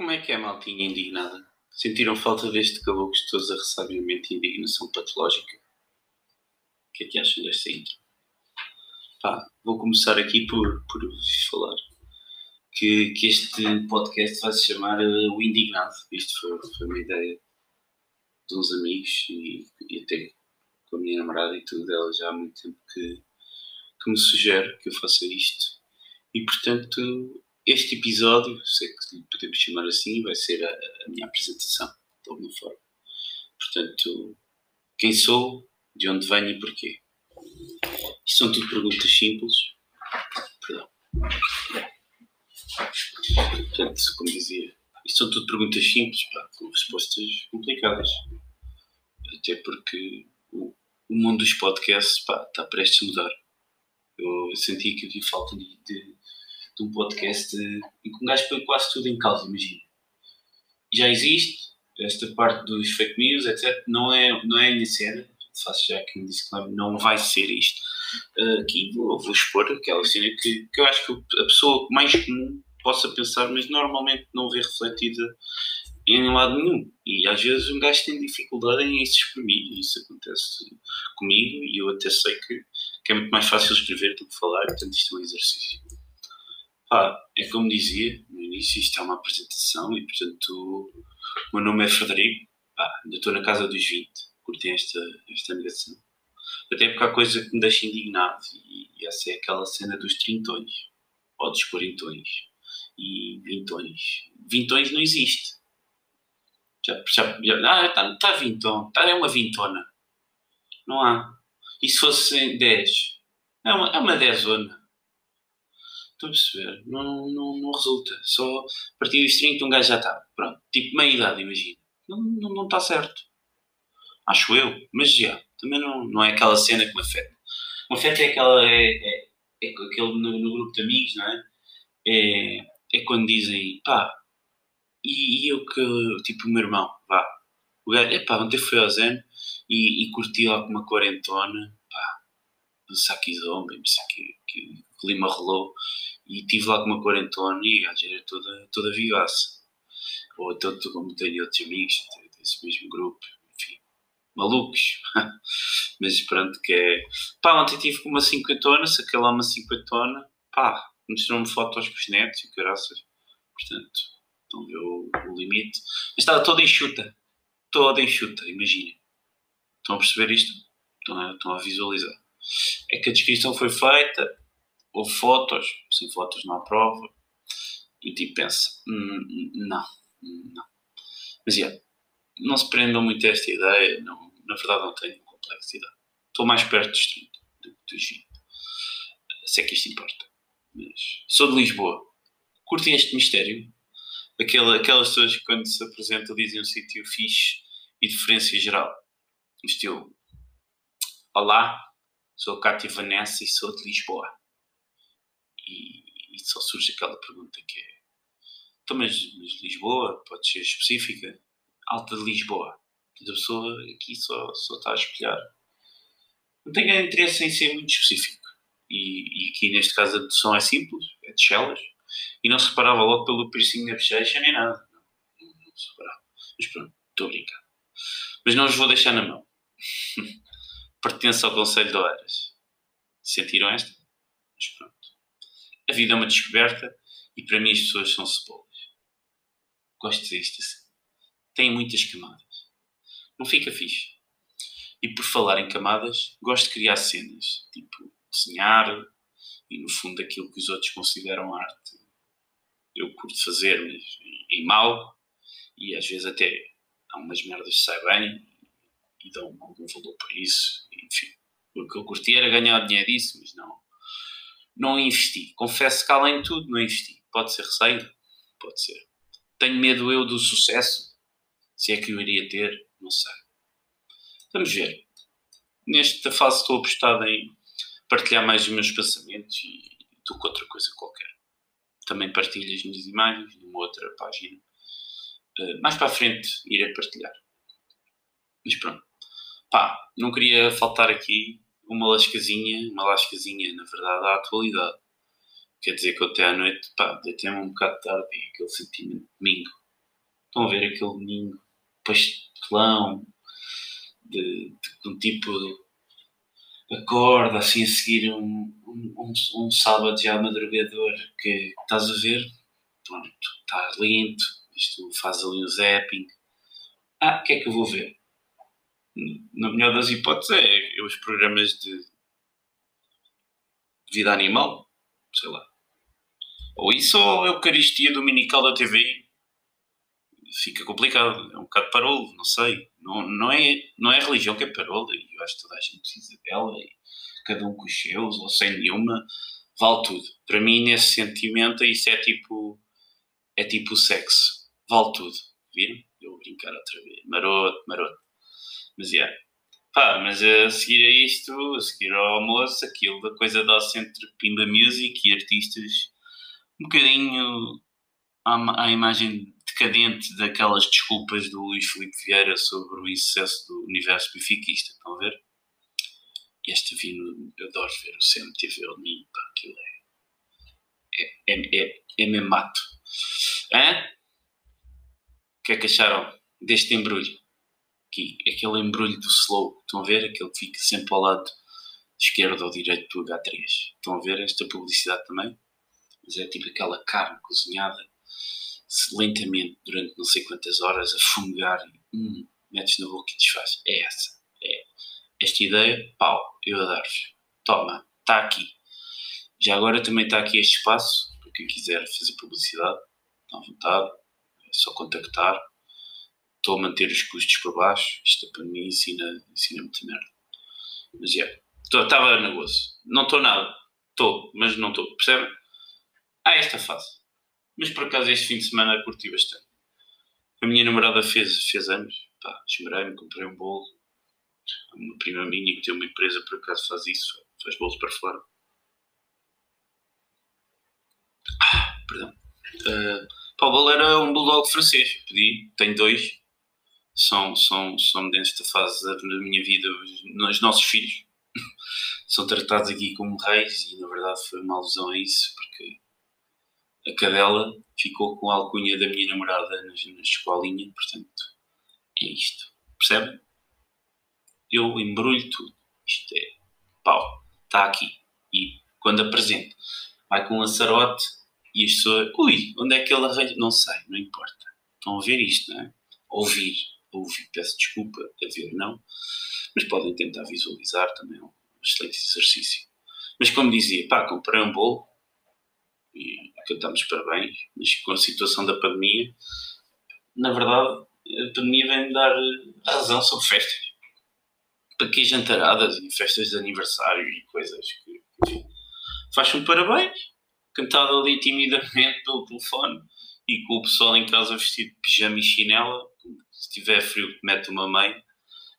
Como é que é, maltinha indignada? Sentiram falta deste calor gostoso a ressabiamente indignação patológica? O que é que acham desta intro? Pá, vou começar aqui por, por falar que, que este podcast vai se chamar uh, O Indignado. Isto foi, foi uma ideia de uns amigos e, e até com a minha namorada e tudo, ela já há muito tempo que, que me sugere que eu faça isto. E portanto, este episódio, sei que podemos chamar assim, vai ser a, a, minha apresentação, de alguma forma. Portanto, quem sou, de onde venho e porquê. Isto são tudo perguntas simples. Perdão. Portanto, como dizia, isto são tudo perguntas simples, pá, com respostas complicadas. Até porque o, o mundo dos podcasts pá, está prestes a mudar. Eu senti que havia falta de, de de um podcast em que um gajo põe quase tudo em causa, imagina. Já existe esta parte dos fake news, etc. Não é, não é a minha cena, faço já aqui um disclaimer, não vai ser isto. Uh, aqui vou, vou expor aquela cena que, que eu acho que a pessoa mais comum possa pensar, mas normalmente não vê refletida em lado nenhum. E às vezes um gajo tem dificuldade em se exprimir, e isso acontece comigo, e eu até sei que, que é muito mais fácil escrever do que falar, portanto isto é um exercício. Pá, é como dizia no início, isto é uma apresentação e, portanto, o meu nome é Frederico, pá, ainda estou na casa dos 20, curti esta, esta negação. Até porque há coisa que me deixa indignado e, e essa é aquela cena dos trintões, ou dos quarentões e vintões. Vintões não existe. Já, já, já ah, está tá vintão, tá, é uma vintona. Não há. E se fosse 10? É uma, é uma dezona. Estou a perceber? Não, não, não resulta. Só a partir dos 30 um gajo já está. Pronto. Tipo meia idade, imagina. Não, não, não está certo. Acho eu. Mas já. Também não, não é aquela cena que me afeta. Me afeta é aquela. É, é, é aquele no, no, grupo de amigos, não é? É, é quando dizem, pá, e, e eu que. Tipo o meu irmão, vá. O gajo, epá, ontem foi ao Zen e, e curti lá com uma quarentona, pá, saque zombie, não sei que, clima rolou e estive lá com uma quarentona e a era toda, toda vivaça. Ou tanto como tenho outros amigos desse mesmo grupo, enfim, malucos. Mas pronto, que é. Pá, ontem tive com uma cinquentona, saquei lá uma cinquentona, pá, mostrou-me fotos com os netos e graças. Portanto, estão a ver o, o limite. Mas estava toda enxuta, toda enxuta, imaginem. Estão a perceber isto? Estão a, estão a visualizar. É que a descrição foi feita, ou fotos, sem fotos não há prova, e tipo pensa, hum, não, não. Mas yeah, não se prendam muito a esta ideia, não, na verdade não tenho complexidade. Estou mais perto dos 30 do que dos 20. Se é que isto importa. Mas sou de Lisboa. Curtem este mistério? Aquela, aquelas pessoas que quando se apresentam dizem um sítio fixe e diferença geral. Estilo, olá, sou a Cátia Vanessa e sou de Lisboa e, e só surge aquela pergunta que é então, mas, mas, Lisboa pode ser específica, alta de Lisboa. A pessoa aqui só, só está a espelhar. Não tenho interesse em ser muito específico. E, e aqui neste caso a dedução é simples, é de Chelas. E não se reparava logo pelo piercing na bochecha nem nada. Não, não se reparava. Mas pronto, estou a brincar. Mas não os vou deixar na mão. Pertence ao Conselho de Oeiras. Sentiram esta? Mas pronto. A vida é uma descoberta e para mim as pessoas são cebolas. Gosto de dizer isto assim. Tem muitas camadas. Não fica fixe. E por falar em camadas, gosto de criar cenas, tipo desenhar e no fundo aquilo que os outros consideram arte. Eu curto fazer, mas em mal e às vezes até há umas merdas que saem bem e dão algum valor por isso. Enfim, o que eu curti era ganhar dinheiro disso, mas não não investi. Confesso que além de tudo não investi. Pode ser receio? Pode ser. Tenho medo eu do sucesso? Se é que eu iria ter? Não sei. Vamos ver. Nesta fase estou apostado em partilhar mais os meus pensamentos e do que outra coisa qualquer. Também partilho as minhas imagens numa outra página. Uh, mais para a frente irei partilhar. Mas pronto. Pá, não queria faltar aqui uma lascazinha, uma lascazinha, na verdade, à atualidade. Quer dizer que até à noite, pá, deitei-me um bocado tarde e aquele sentimento de domingo, Estão a ver aquele ninho pastelão de, de um tipo acorda assim a seguir um, um, um, um sábado já madrugador que estás a ver, pronto, está lento, isto faz ali um zapping. Ah, o que é que eu vou ver? Na melhor das hipóteses é os programas de vida animal, sei lá. Ou isso ou a Eucaristia Dominical da TV. Fica complicado, é um bocado parolo, não sei. Não, não, é, não é religião que é parola, e eu acho que toda a gente precisa dela, e cada um com os seus, ou sem nenhuma, vale tudo. Para mim, nesse sentimento, isso é tipo, é tipo sexo, vale tudo. Viram? Eu vou brincar outra vez. Maroto, maroto. Mas. Yeah. Pá, mas a seguir a isto, a seguir ao almoço, aquilo da coisa dá-se entre Pimba Music e artistas um bocadinho à, à, imagem decadente daquelas desculpas do Luís Filipe Vieira sobre o insucesso do universo benfiquista. Estão a ver? Este vino, eu adoro ver o CMTV ninho, pá, aquilo é. É, é, é, é mesmo mato. Hã? O que é que acharam deste embrulho? Aqui, aquele embrulho do slow, estão a ver? Aquele que fica sempre ao lado esquerdo ou direito do H3. Estão a ver esta publicidade também? Mas é tipo aquela carne cozinhada lentamente durante não sei quantas horas a fungar e hum, metes na boca e desfaz. É essa. É. Esta ideia, pau, eu a dar-vos. Toma, está aqui. Já agora também está aqui este espaço para quem quiser fazer publicidade, está à vontade, é só contactar. Estou a manter os custos por baixo. Isto para mim ensina, ensina muita merda. Mas é. Yeah, estava nervoso. Não estou nada. Estou, mas não estou. Percebem? Há esta fase. Mas por acaso este fim de semana curti bastante. A minha namorada fez, fez anos. Pá, esmerei-me, comprei um bolo. Uma prima minha que tem uma empresa por acaso faz isso. Faz bolos para fora. Ah, perdão. Uh, pá, o bolo era um bulldog francês. Pedi, tenho dois. São, são, são desta fase da minha vida os, os nossos filhos. são tratados aqui como reis e na verdade foi uma alusão a isso porque a cadela ficou com a alcunha da minha namorada na, na escolinha, portanto, é isto. Percebem? Eu embrulho tudo. Isto é pau, está aqui. E quando apresento, vai com um laçarote e as pessoas, ui, onde é que ele arranja? Não sei, não importa. Estão a ver isto, não é? Ouvir, ouvir, peço desculpa, a ver não, mas podem tentar visualizar também, é um excelente exercício. Mas como dizia, pá, comprei um bolo, e cantamos parabéns, mas com a situação da pandemia, na verdade, a pandemia vem dar razão sobre festas. Para que jantaradas e festas de aniversário e coisas que, faz um parabéns, cantado ali timidamente pelo telefone e com o pessoal em casa vestido de pijama e chinela, se tiver frio mete uma meia,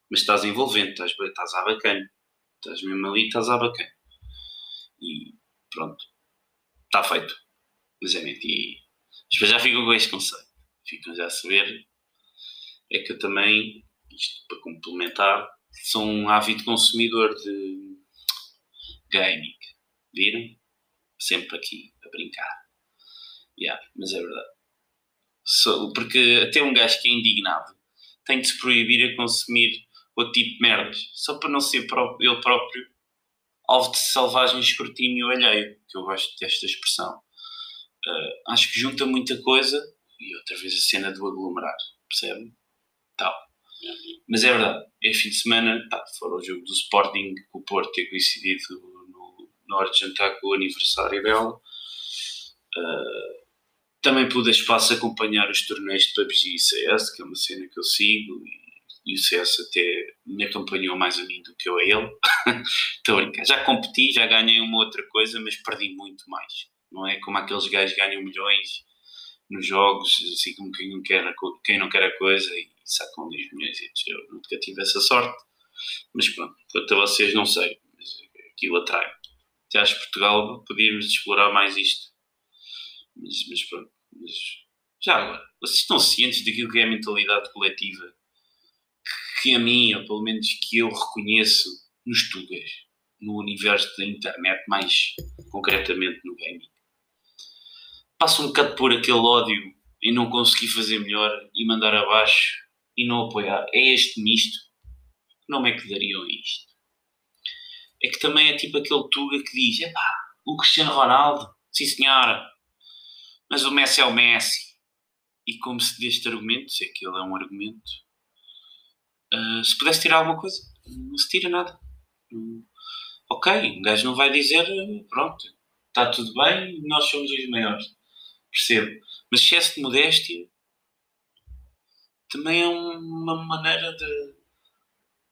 mas estás envolvente, estás, estás à bacana, estás mesmo ali, estás à bacana. E pronto, está feito. Mas é mentira. Mas já ficam com este conceito. Ficam já a saber. É que eu também, isto para complementar, sou um ávido consumidor de gaming. Viram? Sempre aqui a brincar. Yeah, mas é verdade. Porque até um gajo que é indignado tem de se proibir a consumir outro tipo de merdas, só para não ser ele próprio alvo de selvagem escrutínio alheio, que eu gosto desta expressão. Uh, acho que junta muita coisa e outra vez a cena do aglomerar, percebe? Tal. Mas é verdade, é fim de semana, pá, fora o jogo do Sporting, com o Porto ter coincidido no, na hora de jantar com o aniversário dela. Uh, também pude espaço acompanhar os torneios de PUBG e CS, que é uma cena que eu sigo e e o CS até me acompanhou mais a mim do que eu a ele. Estou a. Já competi, já ganhei uma outra coisa, mas perdi muito mais. Não é como aqueles gajos ganham milhões nos jogos, assim como quem não quer a, quem não quer a coisa e sacam 10 milhões. Eu nunca tive essa sorte. Mas pronto, quanto a vocês, não sei. Mas aquilo atrai. Até acho que Portugal podíamos explorar mais isto. Mas, mas pronto. Mas, já agora, vocês estão cientes daquilo que é a mentalidade coletiva que a mim, ou pelo menos que eu reconheço nos Tugas, no universo da internet, mais concretamente no gaming. Passa um bocado por aquele ódio em não conseguir fazer melhor e mandar abaixo e não apoiar. É este misto? Que nome é que dariam a isto? É que também é tipo aquele Tuga que diz: epá, o Cristiano Ronaldo, sim senhora, mas o Messi é o Messi. E como se deste argumento, se aquele é um argumento, uh, se pudesse tirar alguma coisa, não se tira nada. ok, um gajo não vai dizer, pronto, está tudo bem, nós somos os maiores. Percebo. Mas excesso de modéstia também é uma maneira de,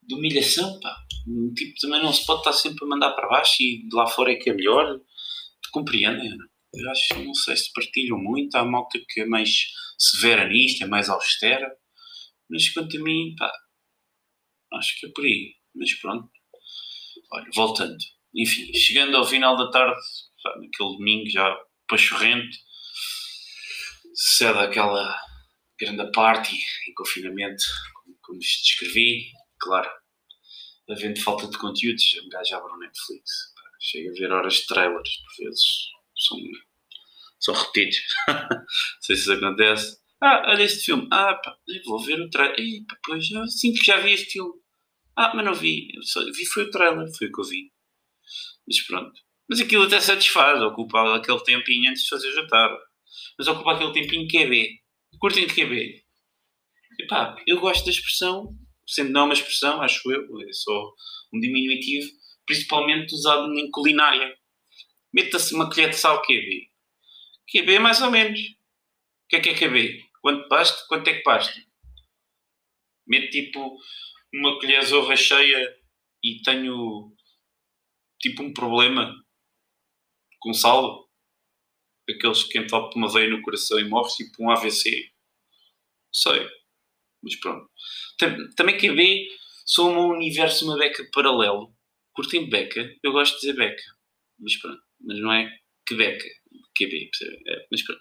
de humilhação, pá. Um tipo também não se pode estar sempre a mandar para baixo e de lá fora é que é melhor. Te compreendem? Eu acho, não sei se partilham muito. Há malta que é mais severa nisto, é mais austera. Mas quanto a mim, pá, acho que é por aí. Mas pronto. Olha, voltando. Enfim, chegando ao final da tarde, pá, naquele domingo já pachorrente, sucede aquela grande party em confinamento, como, como descrevi, claro, havendo falta de conteúdos, um gajo abre o Netflix, chega a ver horas de trailers, por vezes são, são repetidos, não sei se isso acontece. Ah, olha este filme, ah, pá, vou ver o trailer, e, pá, pois já que já vi este filme. Ah, mas não vi, só vi foi o trailer, foi o que eu vi. Mas pronto. Mas aquilo até satisfaz, ocupa aquele tempinho antes de fazer jantar mas ocupa aquele tempinho que é B. Curtem de que é B. Epá, eu gosto da expressão, sendo não uma expressão, acho eu, é só um diminutivo, principalmente usado em culinária. Meta-se uma colher de sal QB. QB é mais ou menos. O que é que é QB? Quanto basta? Quanto é que basta? Mete tipo uma colher zorra cheia e tenho tipo um problema com sal aqueles que entopem uma veia no coração e morre tipo um AVC. Sei. Mas pronto. Também vê, sou um universo, uma beca paralelo. Curtem beca? Eu gosto de dizer beca. Mas pronto. Mas não é que beca. QB, é, mas pronto.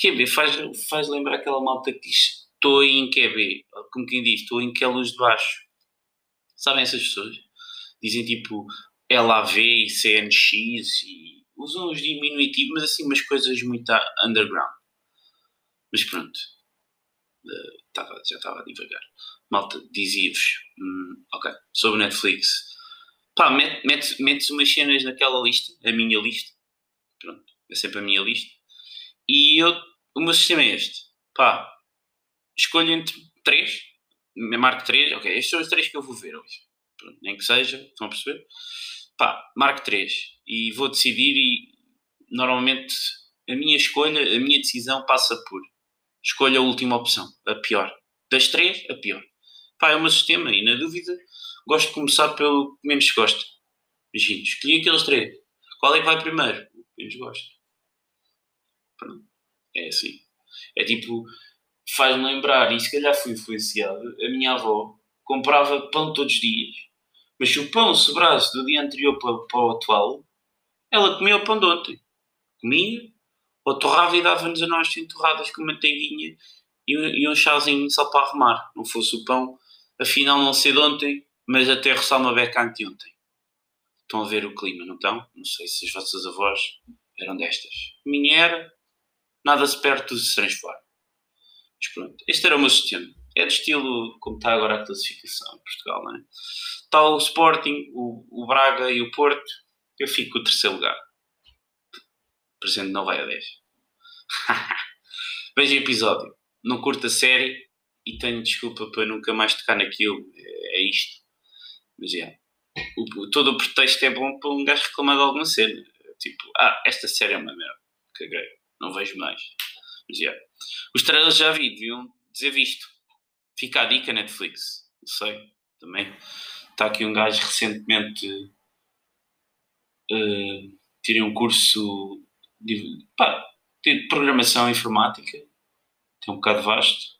QB faz, faz lembrar aquela malta que diz estou em QB. Como quem diz, estou em que é luz de baixo. Sabem essas pessoas? Dizem tipo LAV e CNX e usam os diminutivos, mas assim umas coisas muito underground. Mas pronto, uh, tava, já estava a divagar. Malta, dizia-vos, hum, ok, sobre Netflix. Pá, metes mete, mete umas cenas naquela lista, a minha lista. Pronto, é sempre a minha lista. E eu, o meu sistema é este. Pá, escolho entre três, marco três, ok, estes são os três que eu vou ver hoje. Pronto, nem que seja, estão a perceber? pá, marco 3 e vou decidir e normalmente a minha escolha, a minha decisão passa por escolha a última opção, a pior. Das três, a pior. Pá, é o meu sistema e na dúvida gosto de começar pelo que menos gosto. Imagina, escolhi aqueles três. Qual é que vai primeiro? O que menos gosto. Pronto. É assim. É tipo, faz-me lembrar, e se calhar fui influenciado, a minha avó comprava pão todos os dias mas se o pão sobrasse do dia anterior para, para o atual, ela comia o pão de ontem. Comia, ou torrava e dava-nos a nós torradas com manteiguinha e, e um chazinho só para arrumar. Não fosse o pão, afinal não ser de ontem, mas até uma beca anteontem. Estão a ver o clima, não estão? Não sei se as vossas avós eram destas. Minha era, nada se perde, de se transforma. Mas pronto, este era o meu sistema. É de estilo como está agora a classificação em Portugal, não é? Está o Sporting, o, o Braga e o Porto. Eu fico o terceiro lugar. Presente não vai a 10. Veja o episódio. Não curto a série e tenho desculpa para nunca mais tocar naquilo. É, é isto. Mas é. O, todo o pretexto é bom para um gajo reclamar de alguma cena. Tipo, ah, esta série é uma merda. Caguei. Não vejo mais. Mas é. Os trailers já vi, deviam dizer visto. Fica a dica Netflix. Não sei. Também está aqui um gajo recentemente uh, tirei um curso de, pá, de programação informática é um bocado vasto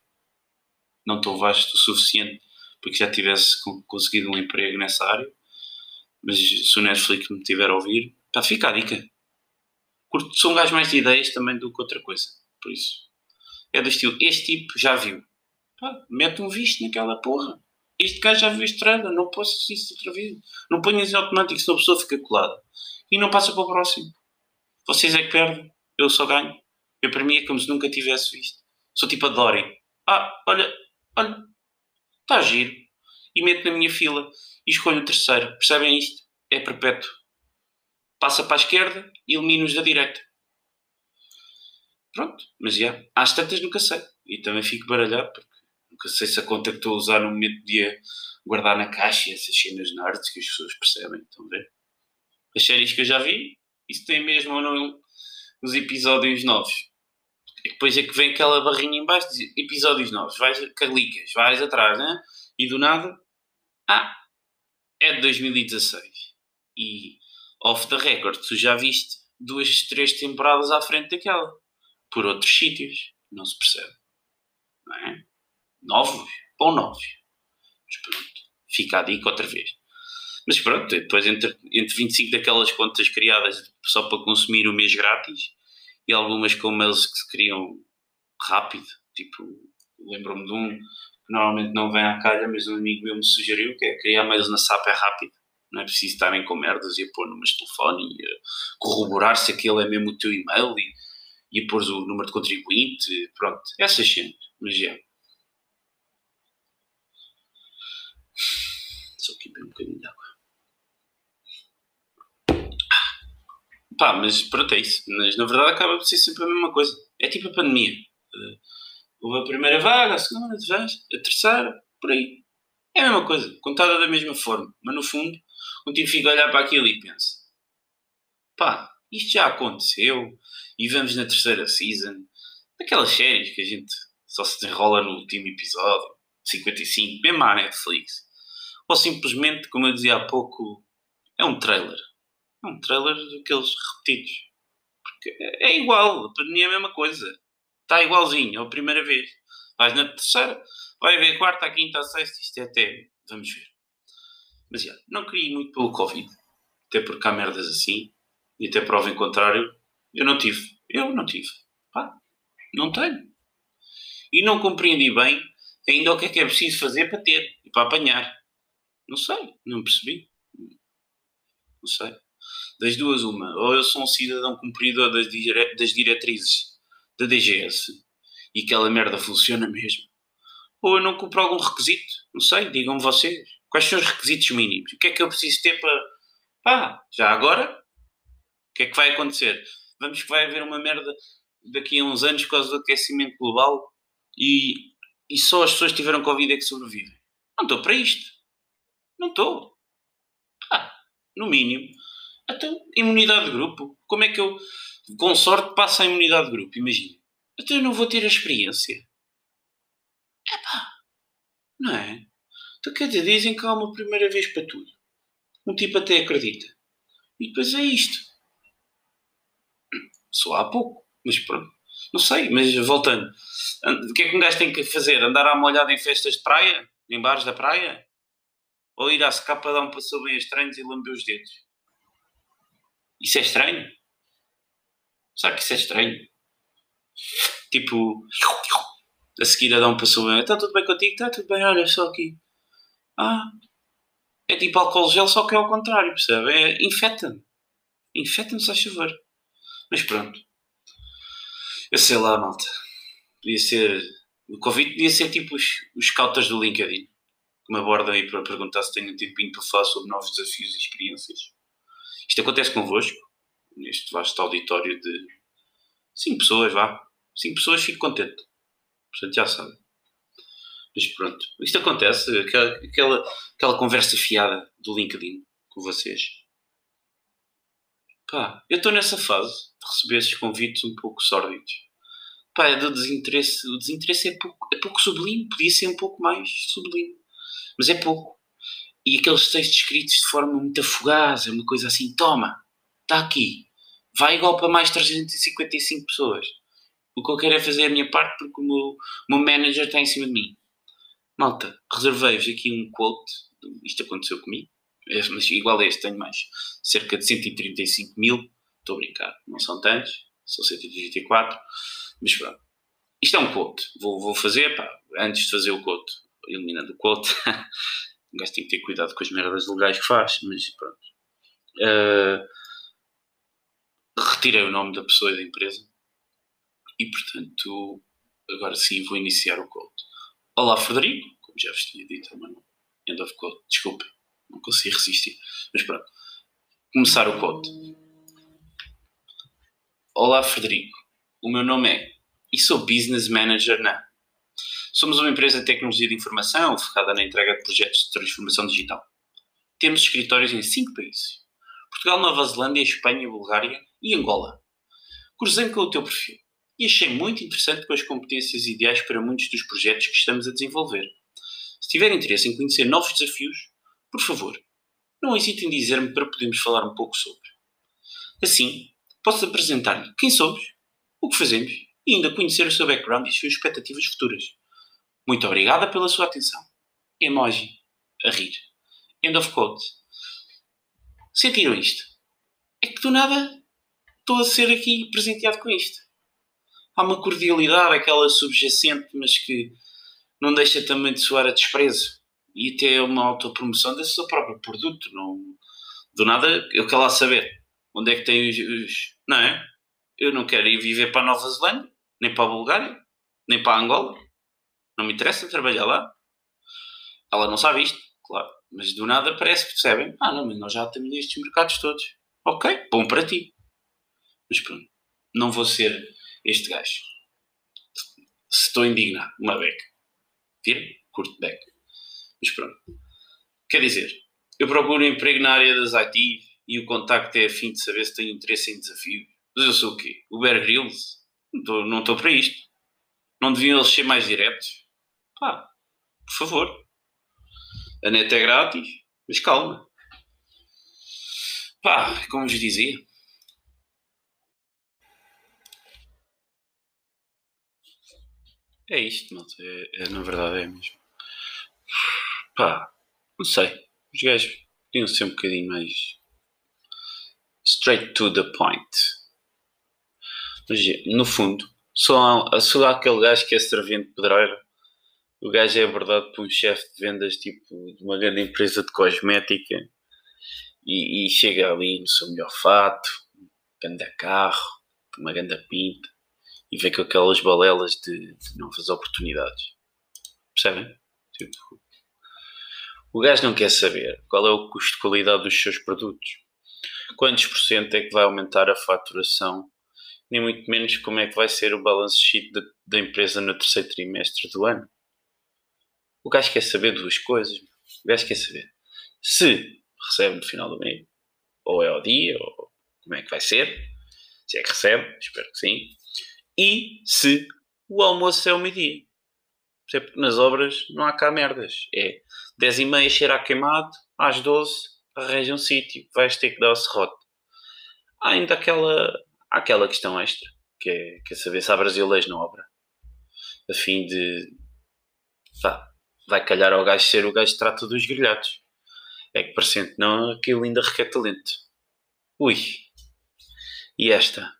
não tão vasto o suficiente porque já tivesse conseguido um emprego nessa área mas se o Netflix me tiver a ouvir pá, fica a dica Curto, sou um gajo mais de ideias também do que outra coisa por isso é do estilo, este tipo já viu pá, mete um visto naquela porra este gajo já viu estrada, não posso isso outra vez. Não ponhas em automático, senão a pessoa fica colada. E não passa para o próximo. Vocês é que perdem, eu só ganho. Eu para mim é como se nunca tivesse visto. Sou tipo a Dory. Ah, olha, olha, está giro. E meto na minha fila e escolho o terceiro. Percebem isto? É perpétuo. Passa para a esquerda e elimino-os da direita. Pronto, mas já. Às tantas nunca sei. E também fico baralhado porque nunca sei se a conta que estou a usar no momento de guardar na caixa essas cenas nerds que as pessoas percebem. Estão a ver? As séries que eu já vi, isso tem mesmo ou não os episódios novos. E depois é que vem aquela barrinha em baixo de episódios novos. Vais, carlicas, vais atrás, né? E do nada, ah, é de 2016. E off the record, tu já viste duas, três temporadas à frente daquela. Por outros sítios. Não se percebe. Não é? Novos? Ou novos. Mas pronto. Fica a dica outra vez. Mas pronto, depois entre, entre 25 daquelas contas criadas só para consumir o mês grátis e algumas com eles que se criam rápido. Tipo, lembro-me de um que normalmente não vem à calha, mas um amigo meu me sugeriu que é criar mails na SAP é rápido. Não é preciso estarem com merdas e a pôr numas telefone e corroborar se aquele é mesmo o teu e-mail e, e a pôr o número de contribuinte. Pronto, essas cenas. Mas já. Só aqui bem um bocadinho de água. Pá, mas pronto, é isso. Mas na verdade acaba por ser sempre a mesma coisa. É tipo a pandemia. Houve a primeira vaga, a segunda, a terceira, por aí. É a mesma coisa, contada da mesma forma. Mas no fundo, um tipo fica a olhar para aquilo e pensa: pá, isto já aconteceu e vamos na terceira season. Daquelas séries que a gente só se desenrola no último episódio, 55, mesmo à Netflix. Ou simplesmente, como eu dizia há pouco, é um trailer é um trailer daqueles repetidos. Porque é igual, a pandemia é a mesma coisa. Está igualzinho, é a primeira vez. Vais na terceira, vai ver a quarta, a quinta, a sexta, isto é até. Vamos ver. Mas já, não queria ir muito pelo Covid. Até porque há merdas assim. E até prova em contrário, eu não tive. Eu não tive. Pá, não tenho. E não compreendi bem ainda o que é que é preciso fazer para ter e para apanhar. Não sei, não percebi. Não sei das duas uma, ou eu sou um cidadão cumpridor das, dire das diretrizes da DGS e aquela merda funciona mesmo, ou eu não cumpro algum requisito, não sei, digam-me vocês, quais são os requisitos mínimos, o que é que eu preciso ter para, pá, já agora, o que é que vai acontecer? Vamos que vai haver uma merda daqui a uns anos por causa do aquecimento global e, e só as pessoas que tiveram Covid é que sobrevivem. Não estou para isto. Não estou. Pá, no mínimo, então, imunidade de grupo. Como é que eu, com sorte, passo a imunidade de grupo? Imagina. Então eu não vou ter a experiência. Epá. Não é? Então quer dizer, dizem que há uma primeira vez para tudo. Um tipo até acredita. E depois é isto. Só há pouco. Mas pronto. Não sei, mas voltando. O que é que um gajo tem que fazer? Andar à molhada em festas de praia? Em bares da praia? Ou ir à secapa dar um passou bem estranhos e lamber os dedos? Isso é estranho? Sabe que isso é estranho? Tipo, a seguir a dar um passo bem. Está tudo bem contigo? Está tudo bem, olha só aqui. Ah, é tipo álcool gel, só que é ao contrário, percebe? É infeta-me. Infeta-me, se favor. Mas pronto. Eu sei lá, malta. Podia ser. O Covid podia ser tipo os, os cautas do LinkedIn. Que me abordam aí para perguntar se tenho um tempinho para falar sobre novos desafios e experiências. Isto acontece convosco, neste vasto auditório de 5 pessoas, vá. 5 pessoas, fico contente. Portanto, já sabem. Mas pronto, isto acontece, aquela, aquela, aquela conversa fiada do LinkedIn com vocês. Pá, eu estou nessa fase de receber esses convites um pouco sórdidos. Pá, é do desinteresse. O desinteresse é pouco, é pouco sublime, podia ser um pouco mais sublime. Mas é pouco e aqueles textos escritos de forma muito afogada, é uma coisa assim, toma, está aqui, vai igual para mais 355 pessoas. O que eu quero é fazer a minha parte porque o meu, meu manager está em cima de mim. Malta, reservei-vos aqui um quote, isto aconteceu comigo, é, mas igual a este tenho mais, cerca de 135 mil, estou a brincar, não são tantos, são 134, mas pronto. Isto é um quote, vou, vou fazer, pá, antes de fazer o quote, eliminando o quote, um gajo tem que ter cuidado com as merdas legais que faz, mas pronto. Uh, retirei o nome da pessoa e da empresa e, portanto, agora sim vou iniciar o quote. Olá, Frederico, como já vos tinha dito, mano. End of quote, desculpe, não consegui resistir. Mas pronto, começar o quote. Olá, Frederico, o meu nome é e sou Business Manager na. Somos uma empresa de tecnologia de informação focada na entrega de projetos de transformação digital. Temos escritórios em cinco países: Portugal, Nova Zelândia, Espanha, Bulgária e Angola. Cruzei com o teu perfil e achei muito interessante com as competências ideais para muitos dos projetos que estamos a desenvolver. Se tiver interesse em conhecer novos desafios, por favor, não hesite em dizer-me para podermos falar um pouco sobre. Assim, posso apresentar-lhe quem somos, o que fazemos e ainda conhecer o seu background e as suas expectativas futuras. Muito obrigada pela sua atenção. Emoji. A rir. End of quote. Sentiram isto? É que do nada estou a ser aqui presenteado com isto. Há uma cordialidade, aquela subjacente, mas que não deixa também de soar a desprezo. E até uma autopromoção desse seu próprio produto. Não, do nada, eu quero lá saber onde é que tem os, os. Não é? Eu não quero ir viver para a Nova Zelândia, nem para a Bulgária, nem para a Angola. Não me interessa trabalhar lá. Ela não sabe isto, claro. Mas do nada parece que percebem. Ah, não, mas nós já temos estes mercados todos. Ok, bom para ti. Mas pronto, não vou ser este gajo. Estou indignado, uma beca. Viram? Curto beca. Mas pronto. Quer dizer, eu procuro emprego na área das IT e o contacto é a fim de saber se tenho interesse em desafio. Mas eu sou o quê? O Bear Grylls? Não estou para isto. Não deviam eles ser mais diretos? Pá, por favor. A net é grátis, mas calma. Pá, como vos dizia. É isto. É, é, na verdade é mesmo. Pá, não sei. Os gajos podiam ser um bocadinho mais straight to the point. Mas, no fundo, só, só há aquele gajo que é servente pedreiro. O gajo é abordado por um chefe de vendas tipo de uma grande empresa de cosmética e, e chega ali no seu melhor fato, grande carro, uma grande pinta e vê com aquelas balelas de, de novas oportunidades. Percebem? Tipo, o gajo não quer saber qual é o custo de qualidade dos seus produtos, quantos por cento é que vai aumentar a faturação, nem muito menos como é que vai ser o balance sheet da empresa no terceiro trimestre do ano. O gajo quer saber duas coisas. O gajo quer saber se recebe no final do mês, ou é ao dia, ou como é que vai ser, se é que recebe, espero que sim, e se o almoço é ao meio-dia. Porque nas obras não há cá merdas. É 10 e meia cheira a queimado, às 12 arranja um sítio, vais ter que dar o serrote. Há ainda aquela, aquela questão extra, que é, que é saber se há brasileiros na obra. A fim de. Pá, vai calhar ao gajo ser o gajo que trata dos grelhados. É que parecendo não, aquilo ainda requer talento. Ui. E esta?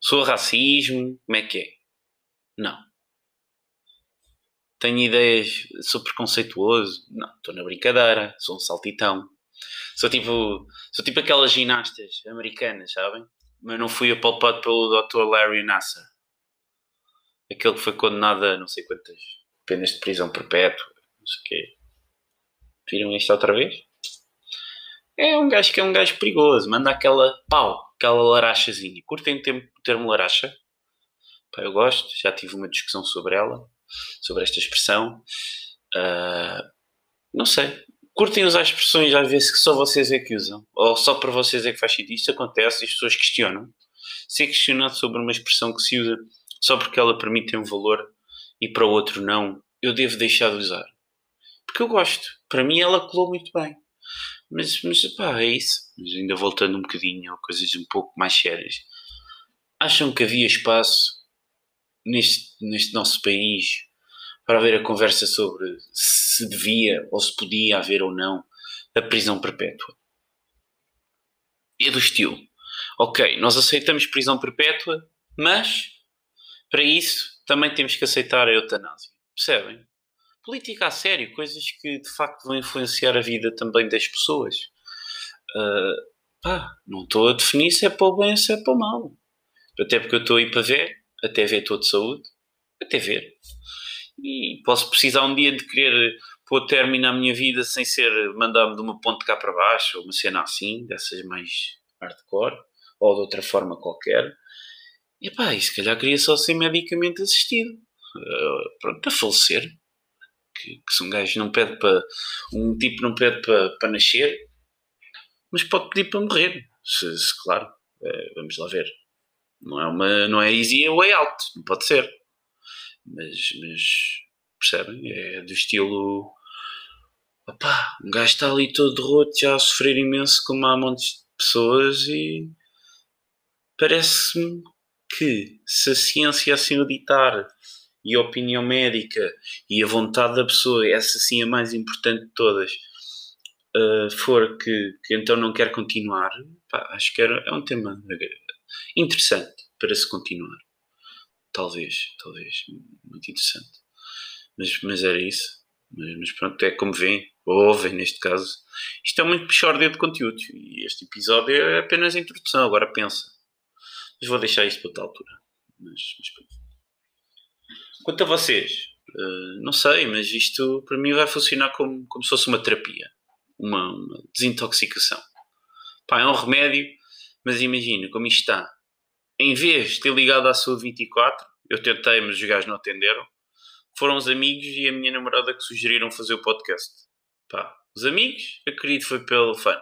Sou racismo? Como é que é? Não. Tenho ideias, sou preconceituoso? Não, estou na brincadeira, sou um saltitão. Sou tipo, sou tipo aquelas ginastas americanas, sabem? Mas não fui apalpado pelo Dr. Larry Nasser. Aquele que foi condenado a não sei quantas penas de prisão perpétua, não sei o quê. Viram isto outra vez? É um gajo que é um gajo perigoso, manda aquela pau, aquela larachazinha. Curtem o termo laracha? Pá, eu gosto, já tive uma discussão sobre ela sobre esta expressão. Uh, não sei. Curtem usar expressões às vezes que só vocês é que usam, ou só para vocês é que faz sentido. Isto acontece e as pessoas questionam. Ser questionado sobre uma expressão que se usa só porque ela permite um valor e para o outro não, eu devo deixar de usar. Porque eu gosto. Para mim ela colou muito bem. Mas, mas pá, é isso. Mas ainda voltando um bocadinho a coisas um pouco mais sérias. Acham que havia espaço neste, neste nosso país para haver a conversa sobre se devia ou se podia haver ou não a prisão perpétua. É do estilo. Ok, nós aceitamos prisão perpétua, mas para isso também temos que aceitar a eutanásia. Percebem? Política a sério, coisas que de facto vão influenciar a vida também das pessoas. Uh, pá, não estou a definir se é para o bem ou se é para o mal. Até porque eu estou aí para ver até ver todo de saúde, até ver. E posso precisar um dia de querer pôr término à minha vida sem ser mandar-me de uma ponte cá para baixo, ou uma cena assim, dessas mais hardcore, ou de outra forma qualquer. E pá, e se calhar queria só ser medicamente assistido. Uh, pronto, para falecer. Que, que, se um gajo não pede para. Um tipo não pede para, para nascer, mas pode pedir para morrer. Se, se claro, uh, vamos lá ver. Não é, uma, não é easy way out, não pode ser. Mas, mas percebem? É do estilo. Opá, um gajo está ali todo roto, já a sofrer imenso, como há montes de pessoas, e parece-me que se a ciência assim o ditar e a opinião médica e a vontade da pessoa, essa sim é a mais importante de todas, uh, for que, que, então não quer continuar, pá, acho que era, é um tema interessante para se continuar. Talvez, talvez, muito interessante. Mas, mas era isso. Mas, mas pronto, é como vem, ou ouvem neste caso. Isto é muito pichordia de conteúdos e este episódio é apenas a introdução. Agora pensa. Mas vou deixar isto para outra altura. Mas, mas Quanto a vocês, uh, não sei, mas isto para mim vai funcionar como, como se fosse uma terapia, uma, uma desintoxicação. Pá, é um remédio, mas imagina como isto está. Em vez de ter ligado à saúde 24, eu tentei, mas os gajos não atenderam. Foram os amigos e a minha namorada que sugeriram fazer o podcast. Pá, os amigos, acredito, foi pelo fã.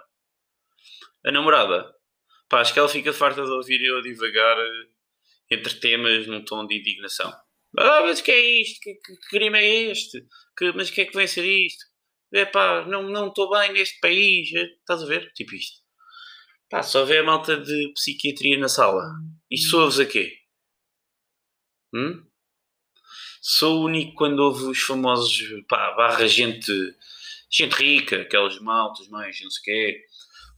A namorada, Pá, acho que ela fica farta de ouvir eu divagar eh, entre temas num tom de indignação. Ah, mas que é isto? Que, que, que crime é este? Que, mas que é que vem ser isto? É pá, não estou bem neste país. Eh, estás a ver? Tipo isto. Pá, só vê a malta de psiquiatria na sala. Isto sou-vos a quê? Hum? Sou o único quando ouve os famosos, pá, barra gente, gente rica, aquelas maltas mais, não sei o quê,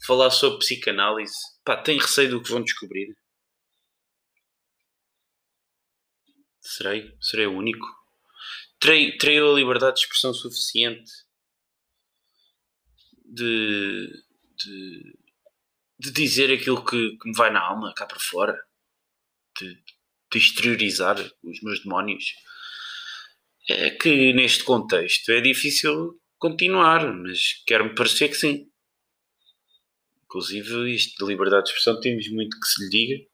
falar sobre psicanálise Pá, tenho receio do que vão descobrir. Serei? Serei o único? Terei, terei a liberdade de expressão suficiente de, de, de dizer aquilo que, que, me vai na alma, cá para fora, de, de exteriorizar os meus demónios. É que neste contexto é difícil continuar, mas quero-me parecer que sim. Inclusive, isto de liberdade de expressão temos muito que se lhe diga.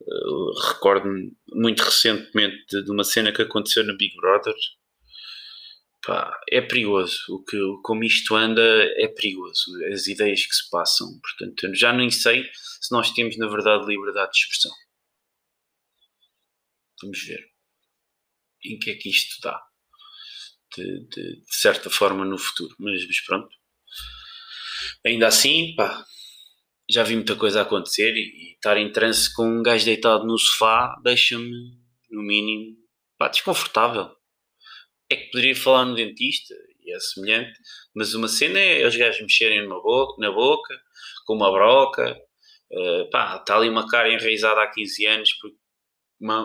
Uh, Recordo-me muito recentemente de, de, uma cena que aconteceu no Big Brother. Pá, é perigoso. O que, como isto anda é perigoso. As ideias que se passam. Portanto, já nem sei se nós temos, na verdade, liberdade de expressão. Vamos ver em que é que isto dá. De, de, de certa forma no futuro. Mas, mas pronto ainda assim, pá, já vi muita coisa acontecer e, e estar em transe com um gajo deitado no sofá deixa-me, no mínimo, pá, desconfortável. É que poderia falar no dentista e é semelhante, mas uma cena é os gajos mexerem boca, na boca, com uma broca, uh, pá, está ali uma cara enraizada há 15 anos porque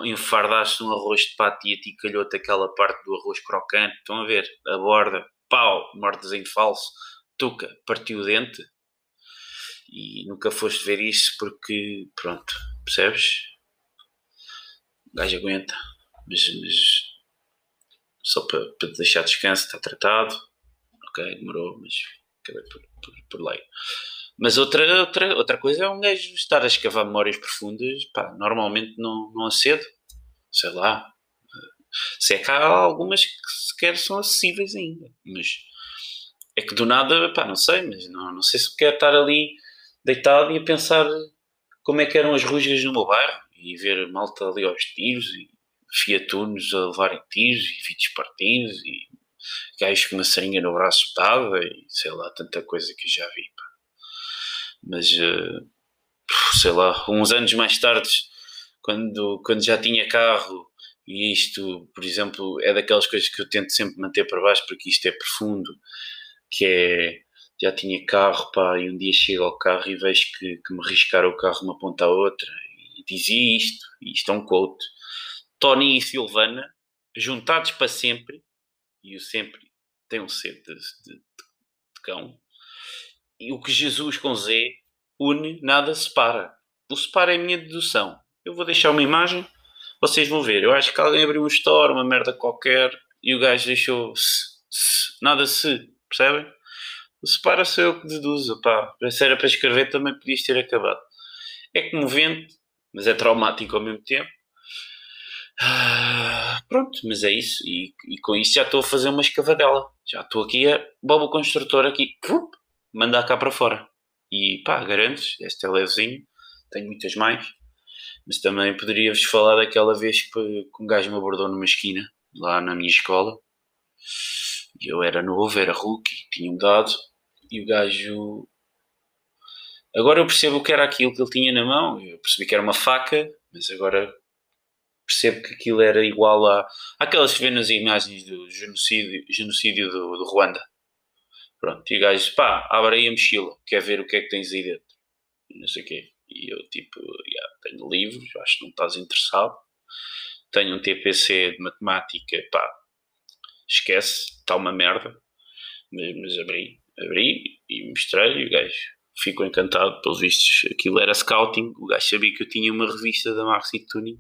enfardaste um arroz de pato e a ti calhou-te aquela parte do arroz crocante, estão a ver, a borda, pau, mortezinho falso, Tuca partiu o dente e nunca foste ver isso porque, pronto, percebes? O gajo aguenta, mas, mas só para, para deixar descanso, está tratado, ok, demorou, mas acabei por, por, por lei. Mas outra, outra, outra coisa é um gajo estar a escavar memórias profundas, pá, normalmente não, não acedo, sei lá. Se é que há algumas que sequer são acessíveis ainda, mas é que do nada, pá, não sei, mas não, não sei se quer estar ali deitado e a pensar como é que eram as rusgas no meu bairro e ver malta ali aos tiros e fiatunos a levarem tiros e vídeos partidos e gajos com uma seringa no braço espetada e sei lá, tanta coisa que eu já vi. Pá. Mas, uh, sei lá, uns anos mais tarde, quando, quando já tinha carro e isto, por exemplo, é daquelas coisas que eu tento sempre manter para baixo porque isto é profundo que é já tinha carro, pá, e um dia chego ao carro e vejo que, que me riscaram o carro uma ponta à outra e dizia isto, e isto é um quote Tony e Silvana juntados para sempre e o sempre tem um C de, de, de cão e o que Jesus com Z une, nada separa. O separa é a minha dedução. Eu vou deixar uma imagem Vocês vão ver, eu acho que alguém abriu um store, uma merda qualquer, e o gajo deixou nada se, percebem? O separa sou eu que deduzo, pá. Se era para escrever também podias ter acabado. É comovente, mas é traumático ao mesmo tempo. Ah, pronto, mas é isso. E, e, com isso já estou a fazer uma escavadela. Já estou aqui a Bobo Construtor aqui. mandar cá para fora. E pá, garanto este é levezinho. Tenho muitas mais. Mas também poderia-vos falar daquela vez que, que um gajo me abordou numa esquina, lá na minha escola. Eu era novo, era rookie, tinha mudado. E o gajo. Agora eu percebo o que era aquilo que ele tinha na mão. Eu percebi que era uma faca, mas agora percebo que aquilo era igual a aquelas que vê nas imagens do genocídio, genocídio do, do Ruanda. Pronto, e o gajo, pá, abre aí a mochila, quer ver o que é que tens aí dentro. E não sei o quê. E eu, tipo, yeah, tenho livros, acho que não estás interessado. Tenho um TPC de matemática, pá, esquece, está uma merda. Mas, mas, abri, abri e mostrei e o gajo ficou encantado, pelos vistos, aquilo era scouting. O gajo sabia que eu tinha uma revista da Maxi Tuning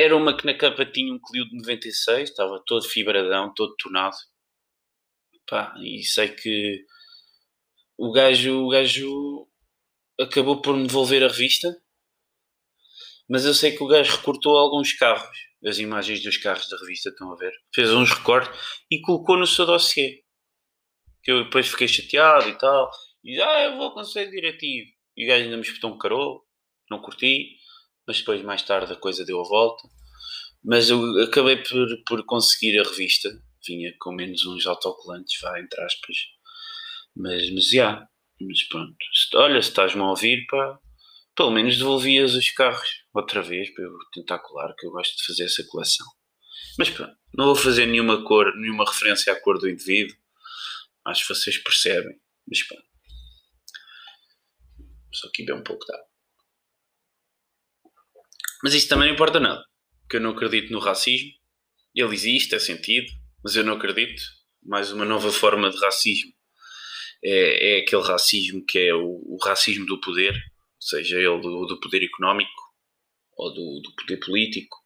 era uma que na capa tinha um Clio de 96, estava todo fibradão, todo tonado. Pá, e sei que o gajo, o gajo acabou por me devolver a revista, mas eu sei que o gajo recortou alguns carros, as imagens dos carros da revista, estão a ver? Fez uns recortes e colocou no seu dossiê. Que eu depois fiquei chateado e tal. E ah, eu vou conselho diretivo. E o gajo ainda me espetou um carol, não curti mas depois mais tarde a coisa deu a volta. Mas eu acabei por, por conseguir a revista, vinha com menos uns autocolantes, vá, entre aspas. Mas, mas já, mas pronto. Olha, se estás-me a ouvir, pá, pelo menos devolvias os carros outra vez para eu tentar colar, que eu gosto de fazer essa coleção. Mas pronto, não vou fazer nenhuma cor, nenhuma referência à cor do indivíduo. Acho que vocês percebem. Mas pronto. Só aqui bem um pouco de água. Mas isso também não importa nada, porque eu não acredito no racismo. Ele existe, é sentido, mas eu não acredito. Mais uma nova forma de racismo é, é aquele racismo que é o, o, racismo do poder, seja ele do, do poder económico ou do, do, poder político.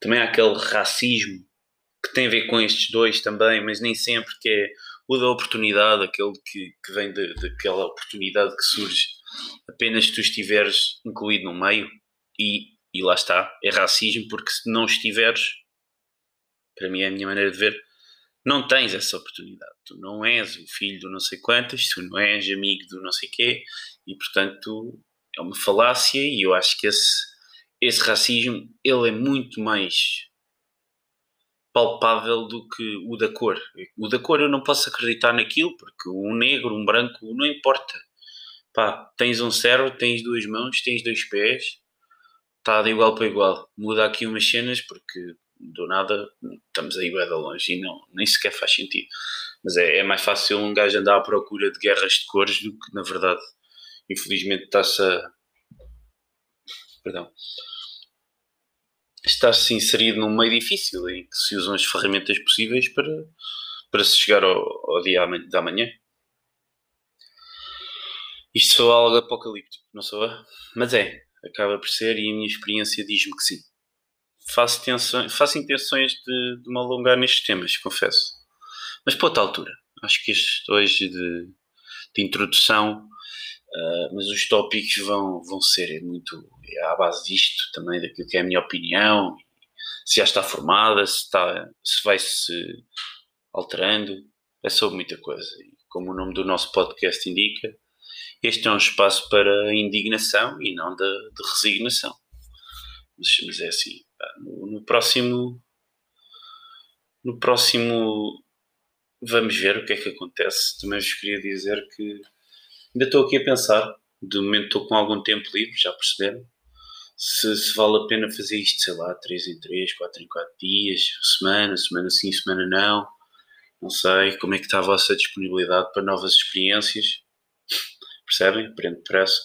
Também há aquele racismo que tem a ver com estes dois também, mas nem sempre, que é o da oportunidade, aquele que, que vem daquela oportunidade que surge apenas se tu estiveres incluído no meio e e lá está, é racismo, porque se não estiveres, para mim é a minha maneira de ver, não tens essa oportunidade. Tu não és o filho do não sei quantas, tu não és amigo do não sei quê, e portanto é uma falácia, e eu acho que esse, esse racismo ele é muito mais palpável do que o da cor. O da cor eu não posso acreditar naquilo, porque um negro, um branco, não importa. Pá, tens um cérebro, tens duas mãos, tens dois pés, está de igual para igual. Muda aqui umas cenas porque do nada estamos aí bem de longe e não, nem sequer faz sentido. Mas é, é mais fácil um gajo andar à procura de guerras de cores do que, na verdade, infelizmente está-se a. Perdão. Está-se inserido num meio difícil em que se usam as ferramentas possíveis para, para se chegar ao, ao dia da manhã. Isto sou algo apocalíptico, não sou? Mas é, acaba por ser, e a minha experiência diz-me que sim. Faço, tensões, faço intenções de, de me alongar nestes temas, confesso. Mas para outra altura. Acho que este hoje de, de introdução, uh, mas os tópicos vão, vão ser muito é à base disto, também daquilo que é a minha opinião, se já está formada, se, está, se vai se alterando, é sobre muita coisa. E como o nome do nosso podcast indica, este é um espaço para indignação e não de, de resignação. Mas, mas, é assim, no, no, próximo. No próximo. Vamos ver o que é que acontece. Também vos queria dizer que ainda estou aqui a pensar. De momento estou com algum tempo livre, já perceberam? Se, se, vale a pena fazer isto, sei lá, 3 em 3, 4 em 4 dias, semana, semana sim, semana não. Não sei como é que está a vossa disponibilidade para novas experiências percebem? Aprendo depressa,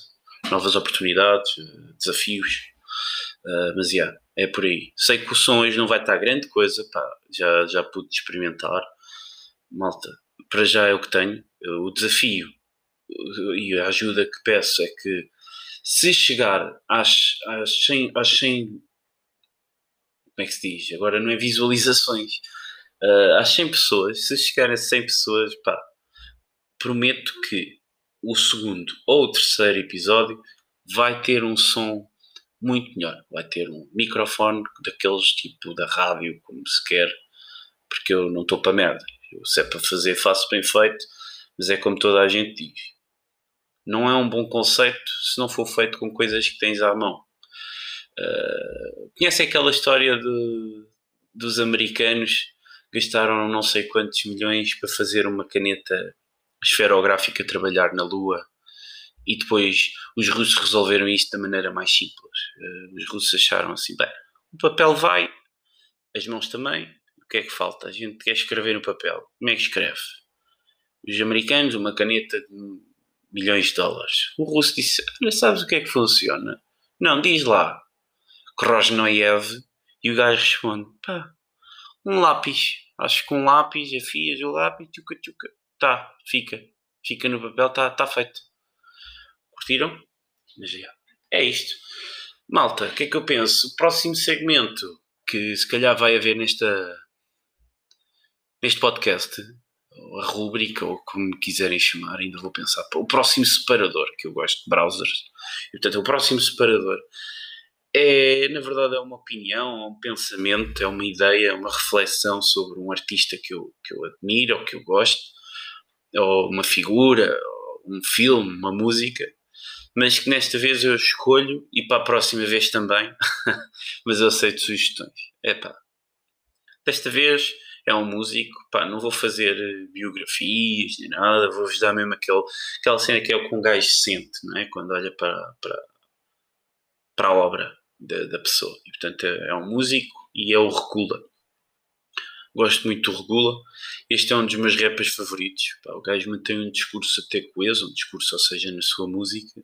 novas oportunidades, eh, desafios. Uh, mas yeah, é por aí. Sei que o som hoje não vai estar grande coisa, pá, já, já pude experimentar. Malta, para já é o que tenho. O desafio e a ajuda que peço é que se chegar às, às, 100, às 100 como é que se diz? Agora não é visualizações. Uh, às 100 pessoas, se chegarem a 100 pessoas, pá, prometo que o segundo ou o terceiro episódio vai ter um som muito melhor. Vai ter um microfone daqueles tipo da rádio, como se quer, porque eu não estou para merda. Eu, se é para fazer, faço bem feito, mas é como toda a gente diz. Não é um bom conceito se não for feito com coisas que tens à mão. Uh, conhece aquela história de, dos americanos gastaram não sei quantos milhões para fazer uma caneta esferográfica trabalhar na Lua e depois os russos resolveram isto da maneira mais simples. Uh, os russos acharam assim: bem, o papel vai, as mãos também, o que é que falta? A gente quer escrever no papel. Como é que escreve? Os americanos, uma caneta de milhões de dólares. O russo disse: Olha, sabes o que é que funciona? Não, diz lá. Krosnoyev. E o gajo responde: pá, um lápis. Acho que um lápis, afias o lápis, tchuca, tchuca. Tá, fica. Fica no papel, tá, tá feito. Curtiram? Mas já. É isto. Malta, o que é que eu penso? O próximo segmento que se calhar vai haver nesta, neste podcast, a rubrica, ou como quiserem chamar, ainda vou pensar. O próximo separador, que eu gosto de browsers. E, portanto, o próximo separador é, na verdade, é uma opinião, é um pensamento, é uma ideia, é uma reflexão sobre um artista que eu, que eu admiro ou que eu gosto, ou uma figura, ou um filme, uma música, mas que nesta vez eu escolho e para a próxima vez também, mas eu aceito sugestões. É desta vez é um músico, pá, não vou fazer biografias nem nada, vou-vos dar mesmo aquele, aquela cena que é o que um gajo sente, não é? Quando olha para, para, para a obra da, da pessoa. E, portanto, é, é um músico e é o Regula. Gosto muito do Regula. Este é um dos meus rappers favoritos. Pá, o gajo mantém um discurso até coeso, um discurso, ou seja, na sua música.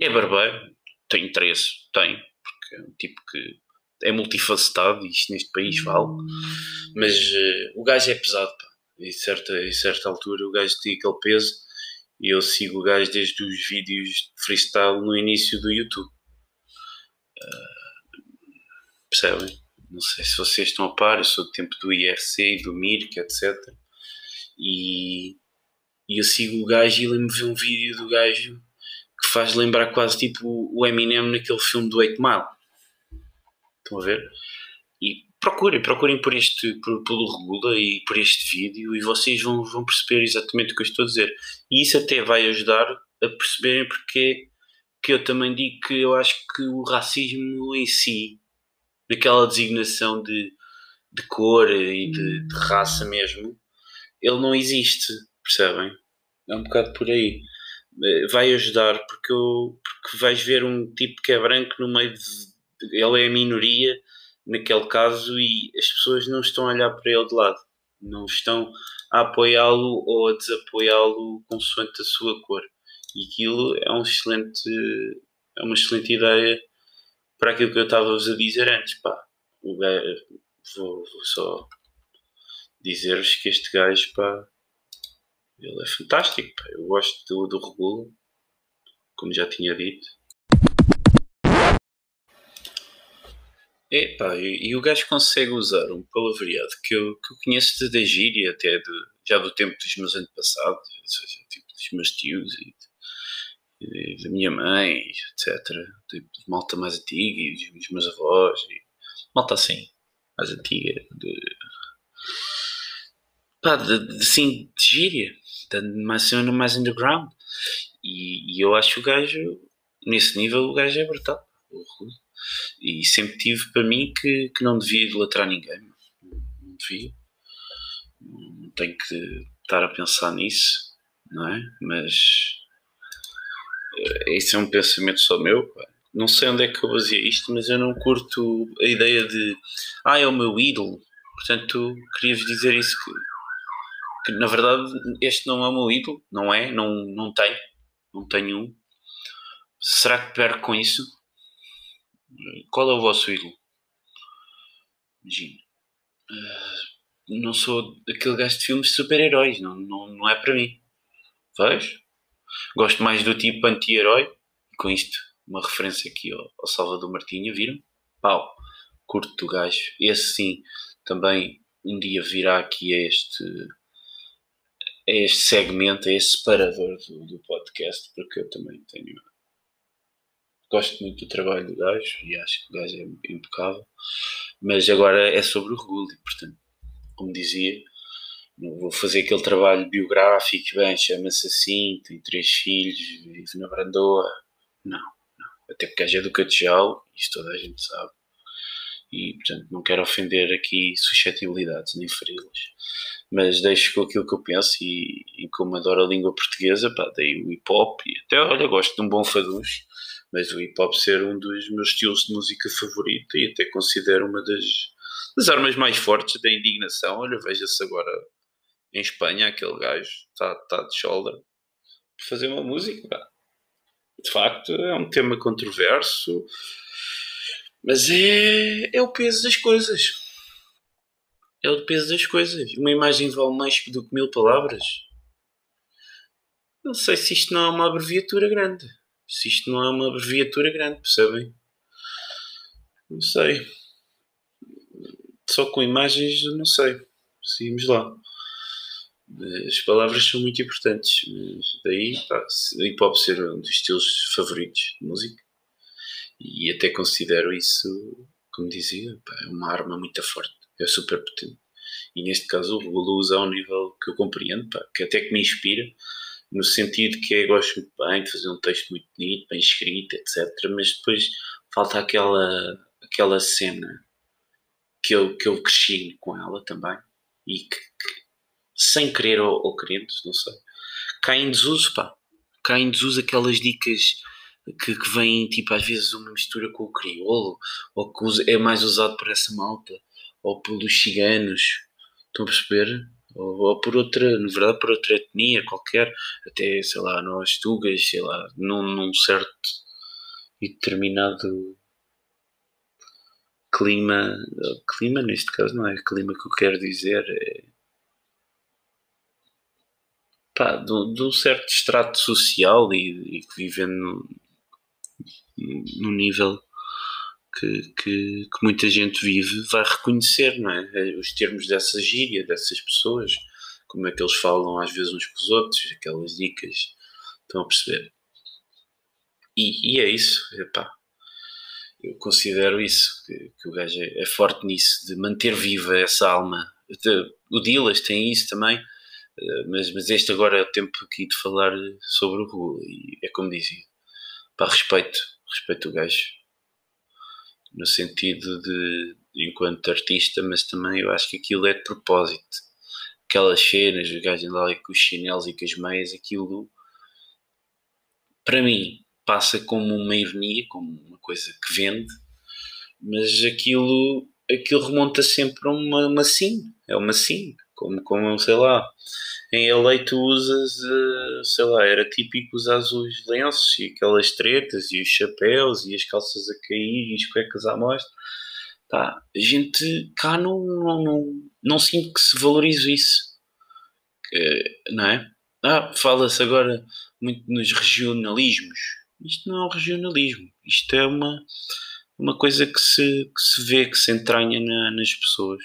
É barbeiro, tem interesse, tem, porque é um tipo que é multifacetado e isto neste país vale. Mas uh, o gajo é pesado, pá. Em certa, em certa altura o gajo tem aquele peso e eu sigo o gajo desde os vídeos de freestyle no início do YouTube. Uh, percebem? Não sei se vocês estão a par, eu sou do tempo do IRC e do Mirk, etc. E, e eu sigo o gajo e lembro-me ver um vídeo do gajo que faz lembrar quase tipo o Eminem naquele filme do 8 Mile. Estão a ver? E procurem, procurem por este, por, pelo Regula e por este vídeo e vocês vão, vão perceber exatamente o que eu estou a dizer. E isso até vai ajudar a perceberem porque que eu também digo que eu acho que o racismo em si, naquela designação de, de cor e de, de raça mesmo, ele não existe, percebem? É um bocado por aí. Eh, vai ajudar porque, eu, porque vais ver um tipo que é branco no meio de. Ele é a minoria naquele caso e as pessoas não estão a olhar para ele de lado, não estão a apoiá-lo ou a desapoiá-lo consoante a sua cor. E aquilo é um excelente, é uma excelente ideia para aquilo que eu estava-vos a dizer antes. Pá, vou, vou só dizer-vos que este gajo, pá, ele é fantástico. Pá. Eu gosto do, do Regula, como já tinha dito. Pá, e, e, o gajo consegue usar um palavreado que eu, que eu conheço da gíria, até de, já do tempo dos meus antepassados, ou seja, tipo dos meus tios e da minha mãe, etc. Tipo, de malta mais antiga e dos meus avós. E malta assim, mais antiga. De, pá, de, de, assim, de gíria. De, mais cena mais underground. E, e, eu acho o gajo, nesse nível, o gajo é brutal. E sempre tive para mim que, que não devia idolatrar ninguém. Não devia. Não tenho que estar a pensar nisso, não é? Mas isso é um pensamento só meu. Não sei onde é que eu baseei isto, mas eu não curto a ideia de ah, é o meu ídolo. Portanto, queria-vos dizer isso que, que, na verdade este não é o meu ídolo, não é? Não, não tenho, não tenho um. Será que perco com isso? Qual é o vosso ídolo? Imagina. Uh, não sou aquele gajo de filmes de super-heróis, não, não, não é para mim. Vejo? Gosto mais do tipo anti-herói, com isto, uma referência aqui ao, ao Salvador Martinha, viram? Pau, curto do gajo. Esse sim, também um dia virá aqui a este, a este segmento, a este separador do, do podcast, porque eu também tenho. Gosto muito do trabalho do gajo e acho que o gajo é impecável, mas agora é sobre o Reguli, portanto, como dizia, não vou fazer aquele trabalho biográfico, bem, chama-se assim, tem três filhos, vive na Brandoa. Não, não. Até porque é do Catejal, isto toda a gente sabe. E, portanto, não quero ofender aqui suscetibilidades, nem feri-las. Mas deixo com aquilo que eu penso e, e como adoro a língua portuguesa, pá, daí o hip hop e até, olha, gosto de um bom faduz, mas o hip hop ser um dos meus estilos de música favorito e até considero uma das, das armas mais fortes da indignação. Olha, veja-se agora em Espanha, aquele gajo está tá de shoulder para fazer uma música. De facto, é um tema controverso, mas é, é o peso das coisas. É o peso das coisas. Uma imagem vale mais do que mil palavras. Não sei se isto não é uma abreviatura grande. Se isto não é uma abreviatura grande, percebem? Não sei. Só com imagens, não sei. Seguimos lá. As palavras são muito importantes, mas daí pá, hip hop ser um dos estilos favoritos de música e até considero isso, como dizia, é uma arma muito forte, é super potente. E neste caso o Lulu usa ao nível que eu compreendo, pá, que até que me inspira, no sentido que eu gosto muito bem de fazer um texto muito bonito, bem escrito, etc. Mas depois falta aquela, aquela cena que eu, que eu cresci com ela também e que, que sem querer ou, ou querendo, não sei, cai em desuso, pá. Em desuso aquelas dicas que, que vêm, tipo, às vezes uma mistura com o crioulo, ou que é mais usado por essa malta, ou pelos ciganos, estão a perceber? Ou, ou, por outra, na verdade, por outra etnia qualquer, até, sei lá, nós tugas, sei lá, num, num certo e determinado clima, clima neste caso não é clima que eu quero dizer, é pá, de, um certo extrato social e, e vivem no, nível que, que, que, muita gente vive, vai reconhecer não é? é? os termos dessa gíria, dessas pessoas, como é que eles falam às vezes uns com os outros, aquelas dicas, estão a perceber? E, e é isso, epá, eu considero isso, que, que o gajo é, é, forte nisso, de manter viva essa alma. O Dilas tem isso também, eh, mas, mas este agora é o tempo aqui de falar sobre o Google e é como dizia, para respeito, respeito o gajo, no sentido de enquanto artista, mas também eu acho que aquilo é de propósito. Aquelas cenas, o gajo lá com os chinelos e com as meias, aquilo para mim passa como uma ironia, como uma coisa que vende, mas aquilo, aquilo remonta sempre a uma, uma sim, é uma sim, como, como sei lá, em LA tu usas, eh, sei lá, era típico usar os lenços e aquelas tretas e os chapéus e as calças a cair e as cuecas à mostra. Pá, a gente cá não, não, não, não sinto que se valorize isso, não é? Ah, fala-se agora muito nos regionalismos. Isto não é um regionalismo, isto é uma, uma coisa que se, que se vê, que se entranha na, nas pessoas.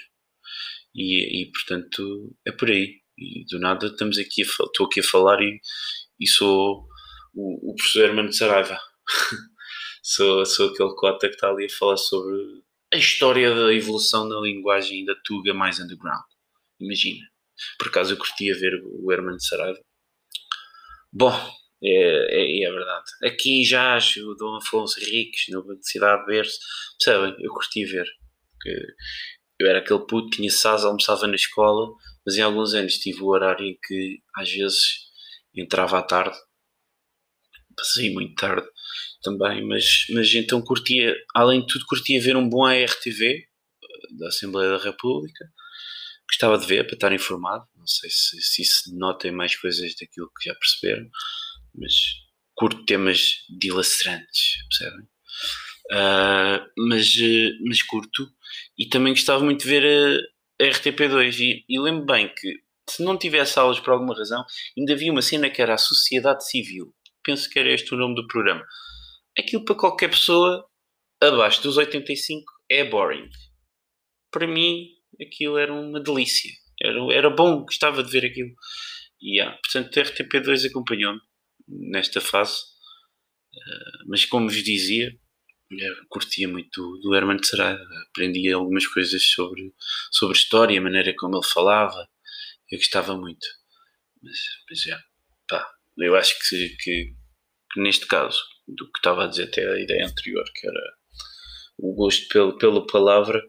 E, e portanto é por aí. E do nada estamos aqui a, estou aqui a falar e, e sou o, o professor Hermano de Saraiva. sou, sou aquele cota que está ali a falar sobre a história da evolução da linguagem da Tuga mais underground. Imagina. Por acaso eu curtia ver o Hermano de Saraiva. Bom, é, é, é, verdade. Aqui já acho o Dom Afonso Henriques, na Universidade de Berço, percebem? Eu curti ver. Eu era aquele puto, tinha SAS, almoçava na escola, mas em alguns anos tive o horário em que às vezes entrava à tarde, passei muito tarde também, mas, mas então curtia, além de tudo, curtia ver um bom ARTV eh, da Assembleia da República, gostava de ver para estar informado, não sei se, se notem mais coisas daquilo que já perceberam, mas curto temas dilacerantes, percebem? Uh, mas, eh, mas curto e também gostava muito de ver a, a RTP2 e, e lembro bem que se não tivesse aulas por alguma razão ainda havia uma cena que era a Sociedade Civil penso que era este o nome do programa aquilo para qualquer pessoa abaixo dos 85 é boring. Para mim, aquilo era uma delícia. Era, era bom, gostava de ver aquilo. E, yeah, portanto, a RTP2 acompanhou-me nesta fase. Uh, mas como vos dizia, curtia muito do, Herman de Serra. Aprendia algumas coisas sobre, sobre história, a maneira como ele falava. Eu gostava muito. Mas, mas já, pá, eu acho que, que, que neste caso, do que estava a dizer até a ideia anterior, que era o gosto pelo, pela palavra,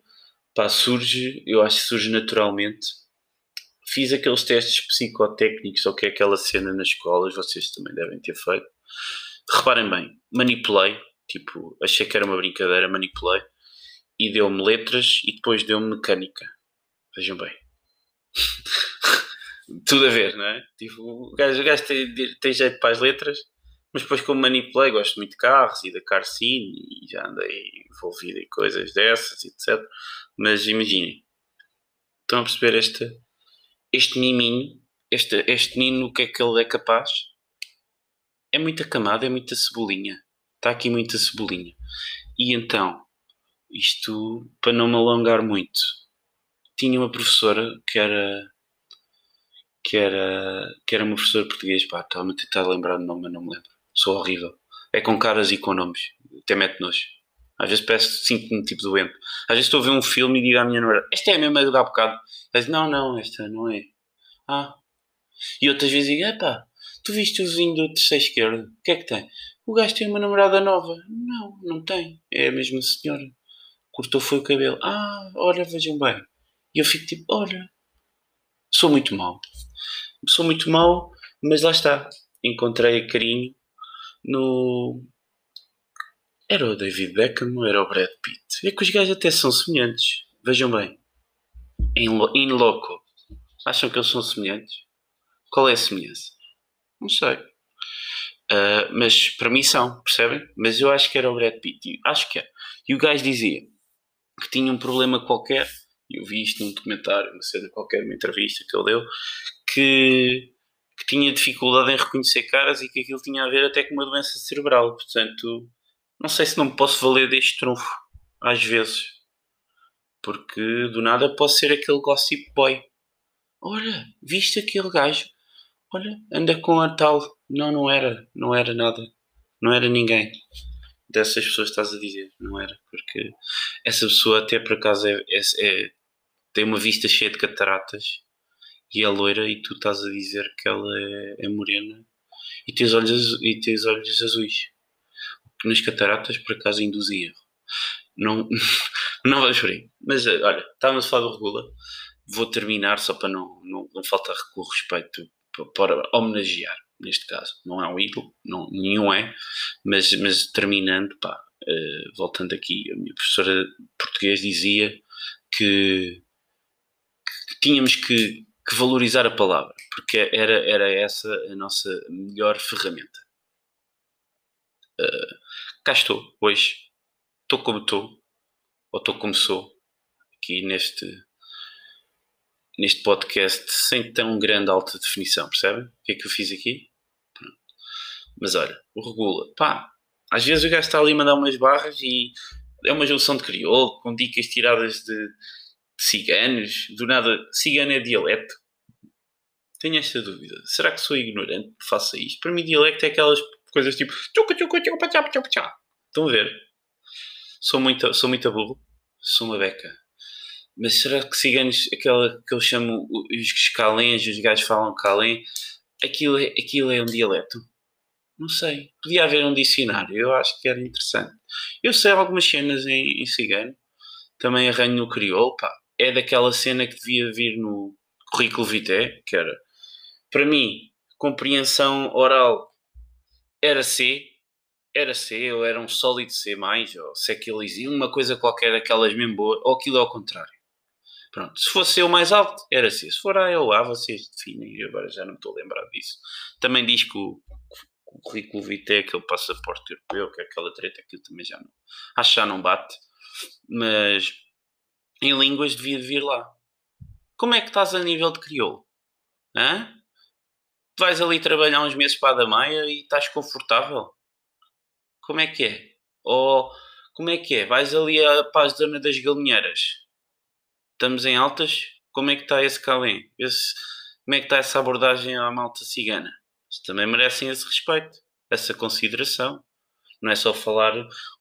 pá, surge, eu acho que surge naturalmente. Fiz aqueles testes psicotécnicos, ou que é aquela cena nas escolas, vocês também devem ter feito. Reparem bem, manipulei, tipo, achei que era uma brincadeira, manipulei, e deu-me letras e depois deu-me mecânica. Vejam bem. Tudo a ver, não é? Tipo, o gajo, o gajo tem, tem jeito para as letras, mas depois, como manipulei, gosto muito de carros e da car scene e já andei envolvido em coisas dessas, etc. Mas imaginem, estão a perceber este, este miminho, este, este nino, o que é que ele é capaz? É muita camada, é muita cebolinha. Está aqui muita cebolinha. E então, isto, para não me alongar muito, tinha uma professora que era que era, que era uma professora português, pá, estava-me a tentar lembrar o nome, mas não me lembro sou horrível. É com caras e com nomes. Até mete nojo. Às vezes parece sinto-me tipo doente. Às vezes estou a ver um filme e digo à minha namorada: Esta é a mesma da há bocado. Ela Não, não, esta não é. Ah. E outras vezes digo: Epá, tu viste o vizinho do terceiro esquerdo? O que é que tem? O gajo tem uma namorada nova. Não, não tem. É a mesma senhora. Cortou foi o cabelo. Ah, olha, vejam bem. E eu fico tipo: Olha, sou muito mau. Sou muito mau, mas lá está. Encontrei carinho no. Era o David Beckham ou era o Brad Pitt? É que os gajos até são semelhantes. Vejam bem. Em, in loco. Acham que eles são semelhantes? Qual é a semelhança? Não sei. Uh, mas para mim são, percebem? Mas eu acho que era o Brad Pitt. Acho que é. E o gajo dizia que tinha um problema qualquer. Eu vi isto num documentário, uma cena qualquer, uma entrevista que ele deu, que que tinha dificuldade em reconhecer caras e que aquilo tinha a ver até com uma doença cerebral. Portanto, não sei se não me posso valer deste trunfo, às vezes. Porque do nada posso ser aquele gossip boy. Olha, viste aquele gajo? Olha, anda com a tal. Não, não era. Não era nada. Não era ninguém. Dessas pessoas estás a dizer. Não era. Porque essa pessoa até por acaso é, é, é tem uma vista cheia de cataratas e é loira e tu estás a dizer que ela é, é morena e tens olhos, e tens olhos azuis. O que nas cataratas por acaso induzem erro. Não, não vais por aí. Mas eh, olha, estávamos a falar do Regula. Vou terminar só para não, não, não faltar com respeito para homenagear, neste caso. Não é um ídolo, não, nenhum é, mas, mas terminando, pá, uh, voltando aqui, a minha professora de português dizia que, que tínhamos que que valorizar a palavra, porque era, era essa a nossa melhor ferramenta. Uh, cá estou, hoje. Estou como estou, ou estou como sou, aqui neste, neste podcast, sem tão grande alta definição, percebem? O que é que eu fiz aqui? Mas olha, o regula, pá, às vezes o gajo está ali a mandar umas barras e é uma junção de crioulo, com dicas tiradas de, ciganos, do nada, cigano é dialeto. Tenho esta dúvida. Será que sou ignorante que faça isto? Para mim, dialecto é aquelas coisas tipo. Estão a ver? Sou muito, sou muito burro. Sou uma beca. Mas será que ciganos, aquela que eu chamo os calens, os gajos falam calém, aquilo é, aquilo é um dialeto? Não sei. Podia haver um dicionário. Eu acho que era interessante. Eu sei algumas cenas em, em cigano. Também arranho no crioulo, pá é daquela cena que devia vir no currículo vitae, que era, para mim, compreensão oral era C, era C, ou era um sólido C+, ou se aquilo existe, uma coisa qualquer daquelas mesmo boa, ou aquilo ao contrário. Pronto, se fosse o mais alto, era C. Se for A ou A, vocês definem, agora já não estou a lembrar disso. Também diz que o, o currículo vitae, aquele passaporte europeu, que é aquela treta, aquilo também já não, acho que já não bate, mas em línguas devia vir lá. Como é que estás a nível de crioulo? Hã? Vais ali trabalhar uns meses para a Damaia e estás confortável? Como é que é? Ou Como é que é? Vais ali à paz da Zona das Galinheiras? Estamos em altas? Como é que está esse calém? Esse, como é que está essa abordagem à malta cigana? Eles também merecem esse respeito, essa consideração. Não é só falar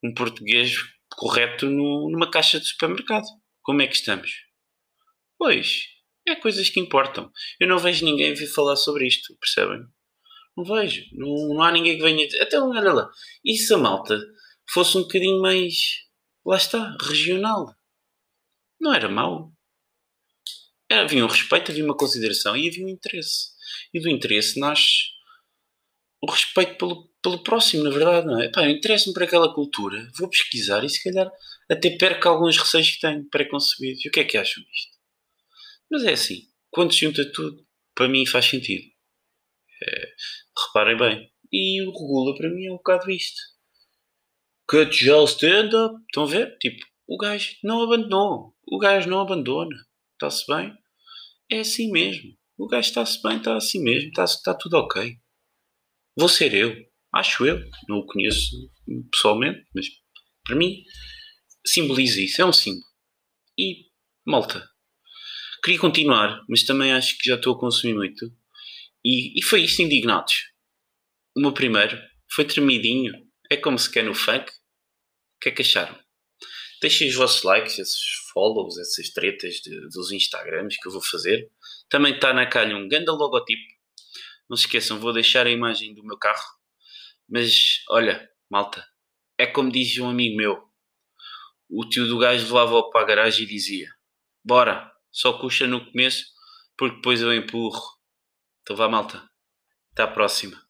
um português correto no, numa caixa de supermercado. Como é que estamos? Pois, é coisas que importam. Eu não vejo ninguém vir falar sobre isto, percebem? Não vejo. Não, não há ninguém que venha. Até olha lá. E se a malta fosse um bocadinho mais. Lá está, regional? Não era mau. Havia um respeito, havia uma consideração e havia um interesse. E do interesse nasce o respeito pelo, pelo próximo, na verdade, não é? Pá, eu interesso-me por aquela cultura, vou pesquisar e se calhar até perco alguns receios que tenho pré-concebidos. E o que é que acham disto? Mas é assim, quando se junta tudo, para mim faz sentido. É, reparem bem. E o regula para mim é um bocado isto. Cut o stand-up. Estão a ver? Tipo, o gajo não abandonou. O gajo não abandona. Está-se bem? É assim mesmo. O gajo está-se bem, está assim mesmo. Está, tudo ok. Vou ser eu. Acho eu. Não o conheço pessoalmente, mas para mim simboliza isso. É um símbolo. E, malta, Queria continuar, mas também acho que já estou a consumir muito. E, e foi isto, indignados. O meu primeiro foi tremidinho. É como se quer no funk. O que é que acharam? Deixem os vossos likes, esses follows, essas tretas de, dos Instagrams que eu vou fazer. Também está na calha um ganda logotipo. Não se esqueçam, vou deixar a imagem do meu carro. Mas, olha, malta, é como dizia um amigo meu. O tio do gajo levava-o para a garagem e dizia: Bora, só custa no começo, porque depois eu empurro. Então vá, malta. Até à próxima.